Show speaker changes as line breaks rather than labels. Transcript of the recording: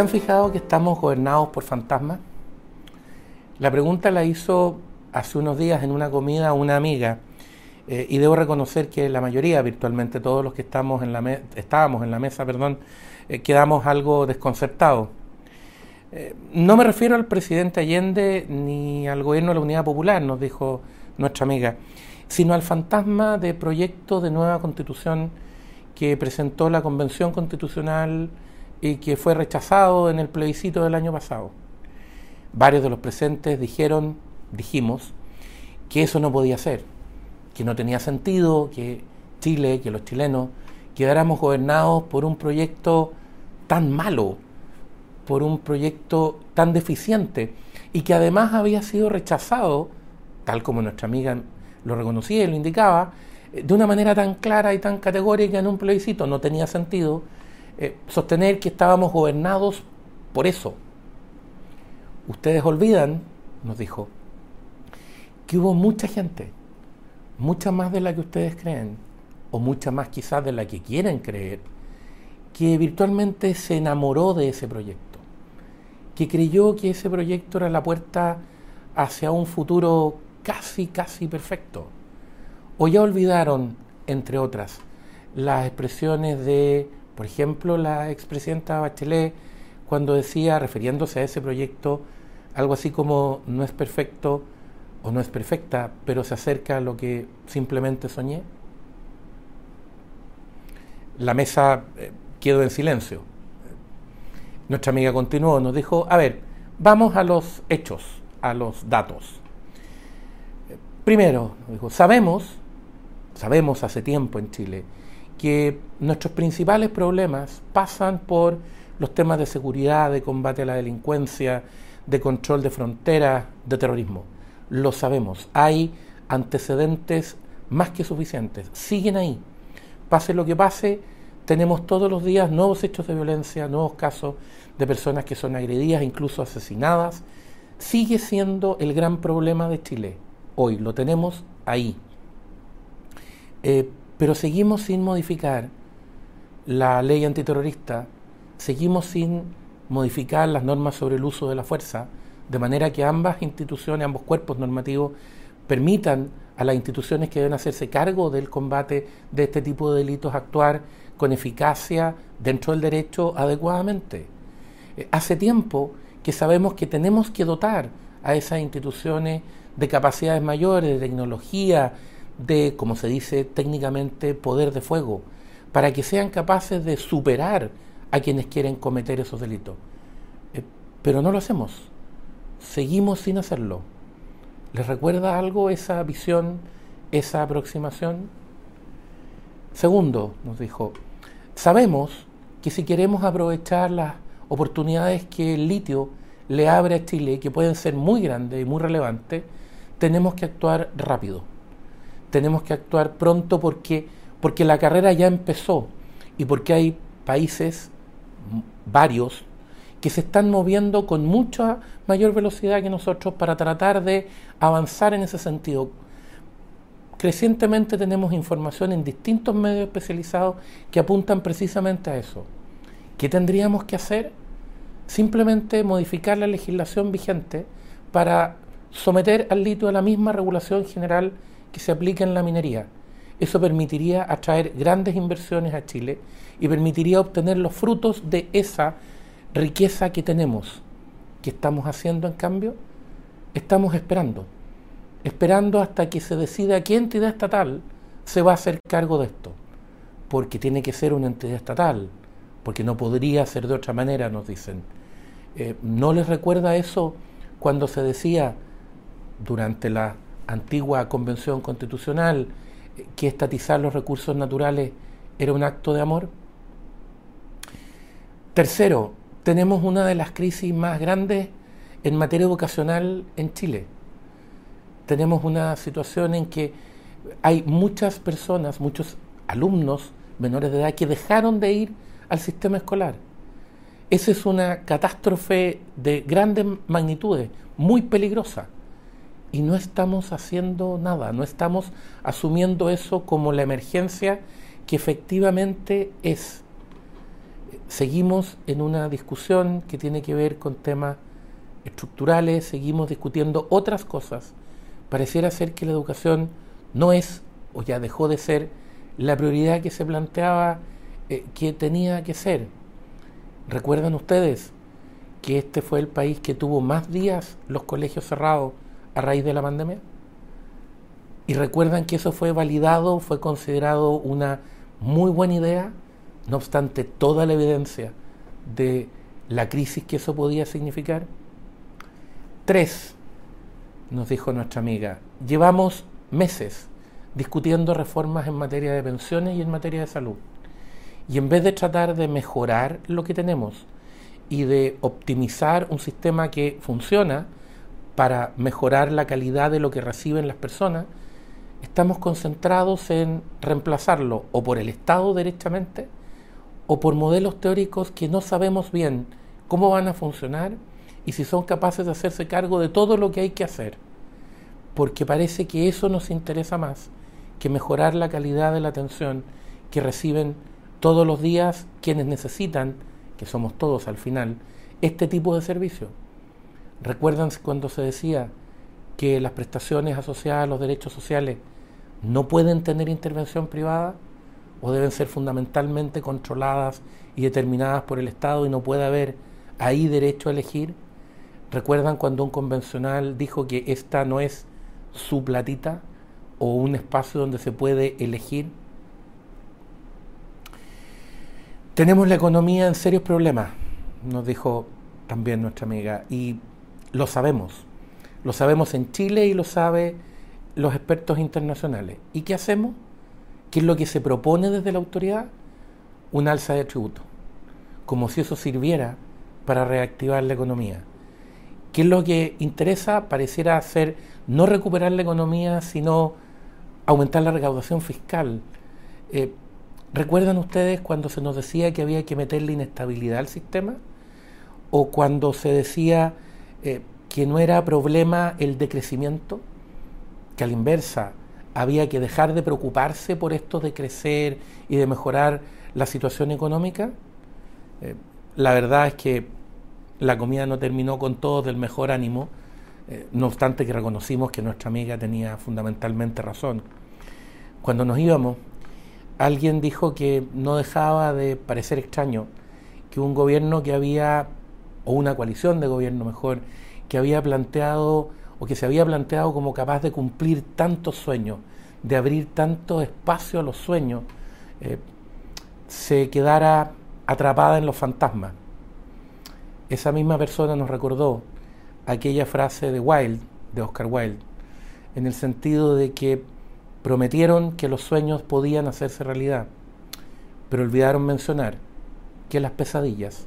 ¿Se han fijado que estamos gobernados por fantasmas? La pregunta la hizo hace unos días en una comida una amiga eh, y debo reconocer que la mayoría, virtualmente todos los que estamos en la estábamos en la mesa, perdón, eh, quedamos algo desconcertados. Eh, no me refiero al presidente Allende ni al gobierno de la Unidad Popular, nos dijo nuestra amiga, sino al fantasma de proyecto de nueva constitución que presentó la Convención Constitucional y que fue rechazado en el plebiscito del año pasado. Varios de los presentes dijeron, dijimos, que eso no podía ser, que no tenía sentido que Chile, que los chilenos quedáramos gobernados por un proyecto tan malo, por un proyecto tan deficiente y que además había sido rechazado, tal como nuestra amiga lo reconocía y lo indicaba, de una manera tan clara y tan categórica en un plebiscito. No tenía sentido eh, sostener que estábamos gobernados por eso. Ustedes olvidan, nos dijo, que hubo mucha gente, mucha más de la que ustedes creen, o mucha más quizás de la que quieren creer, que virtualmente se enamoró de ese proyecto, que creyó que ese proyecto era la puerta hacia un futuro casi, casi perfecto. O ya olvidaron, entre otras, las expresiones de, por ejemplo, la expresidenta Bachelet, cuando decía, refiriéndose a ese proyecto, algo así como no es perfecto o no es perfecta, pero se acerca a lo que simplemente soñé. La mesa eh, quedó en silencio. Nuestra amiga continuó, nos dijo, a ver, vamos a los hechos, a los datos. Primero, dijo, sabemos, sabemos hace tiempo en Chile, que nuestros principales problemas pasan por los temas de seguridad, de combate a la delincuencia, de control de fronteras, de terrorismo. Lo sabemos, hay antecedentes más que suficientes, siguen ahí. Pase lo que pase, tenemos todos los días nuevos hechos de violencia, nuevos casos de personas que son agredidas, incluso asesinadas. Sigue siendo el gran problema de Chile hoy, lo tenemos ahí. Eh, pero seguimos sin modificar la ley antiterrorista, seguimos sin modificar las normas sobre el uso de la fuerza, de manera que ambas instituciones, ambos cuerpos normativos permitan a las instituciones que deben hacerse cargo del combate de este tipo de delitos actuar con eficacia dentro del derecho adecuadamente. Eh, hace tiempo que sabemos que tenemos que dotar a esas instituciones de capacidades mayores, de tecnología, de, como se dice técnicamente, poder de fuego, para que sean capaces de superar a quienes quieren cometer esos delitos. Eh, pero no lo hacemos, seguimos sin hacerlo. ¿Les recuerda algo esa visión, esa aproximación? Segundo, nos dijo, sabemos que si queremos aprovechar las oportunidades que el litio le abre a Chile, que pueden ser muy grandes y muy relevantes, tenemos que actuar rápido. Tenemos que actuar pronto porque, porque la carrera ya empezó y porque hay países, varios, que se están moviendo con mucha mayor velocidad que nosotros para tratar de avanzar en ese sentido. Crecientemente tenemos información en distintos medios especializados que apuntan precisamente a eso. ¿Qué tendríamos que hacer? simplemente modificar la legislación vigente para someter al litio a la misma regulación general que se aplica en la minería. Eso permitiría atraer grandes inversiones a Chile y permitiría obtener los frutos de esa riqueza que tenemos. ¿Qué estamos haciendo en cambio? Estamos esperando, esperando hasta que se decida qué entidad estatal se va a hacer cargo de esto, porque tiene que ser una entidad estatal, porque no podría ser de otra manera, nos dicen. Eh, ¿No les recuerda eso cuando se decía durante la antigua convención constitucional eh, que estatizar los recursos naturales era un acto de amor? Tercero, tenemos una de las crisis más grandes en materia educacional en Chile. Tenemos una situación en que hay muchas personas, muchos alumnos menores de edad que dejaron de ir al sistema escolar esa es una catástrofe de grandes magnitudes, muy peligrosa. Y no estamos haciendo nada, no estamos asumiendo eso como la emergencia que efectivamente es. Seguimos en una discusión que tiene que ver con temas estructurales, seguimos discutiendo otras cosas. Pareciera ser que la educación no es, o ya dejó de ser, la prioridad que se planteaba eh, que tenía que ser. ¿Recuerdan ustedes que este fue el país que tuvo más días los colegios cerrados raíz de la pandemia? Y recuerdan que eso fue validado, fue considerado una muy buena idea, no obstante toda la evidencia de la crisis que eso podía significar. Tres, nos dijo nuestra amiga, llevamos meses discutiendo reformas en materia de pensiones y en materia de salud. Y en vez de tratar de mejorar lo que tenemos y de optimizar un sistema que funciona para mejorar la calidad de lo que reciben las personas, estamos concentrados en reemplazarlo o por el Estado directamente o por modelos teóricos que no sabemos bien cómo van a funcionar y si son capaces de hacerse cargo de todo lo que hay que hacer. Porque parece que eso nos interesa más que mejorar la calidad de la atención que reciben todos los días quienes necesitan, que somos todos al final, este tipo de servicio. ¿Recuerdan cuando se decía que las prestaciones asociadas a los derechos sociales no pueden tener intervención privada o deben ser fundamentalmente controladas y determinadas por el Estado y no puede haber ahí derecho a elegir. ¿Recuerdan cuando un convencional dijo que esta no es su platita o un espacio donde se puede elegir? Tenemos la economía en serios problemas, nos dijo también nuestra amiga, y lo sabemos. Lo sabemos en Chile y lo sabe los expertos internacionales. ¿Y qué hacemos? ¿Qué es lo que se propone desde la autoridad? Un alza de tributo, como si eso sirviera para reactivar la economía. ¿Qué es lo que interesa? Pareciera ser no recuperar la economía, sino aumentar la recaudación fiscal. Eh, ¿Recuerdan ustedes cuando se nos decía que había que meterle inestabilidad al sistema? ¿O cuando se decía eh, que no era problema el decrecimiento? que a la inversa había que dejar de preocuparse por esto de crecer y de mejorar la situación económica, eh, la verdad es que la comida no terminó con todos del mejor ánimo, eh, no obstante que reconocimos que nuestra amiga tenía fundamentalmente razón. Cuando nos íbamos, alguien dijo que no dejaba de parecer extraño que un gobierno que había, o una coalición de gobierno mejor, que había planteado o que se había planteado como capaz de cumplir tantos sueños, de abrir tanto espacio a los sueños, eh, se quedara atrapada en los fantasmas. Esa misma persona nos recordó aquella frase de Wilde, de Oscar Wilde, en el sentido de que prometieron que los sueños podían hacerse realidad, pero olvidaron mencionar que las pesadillas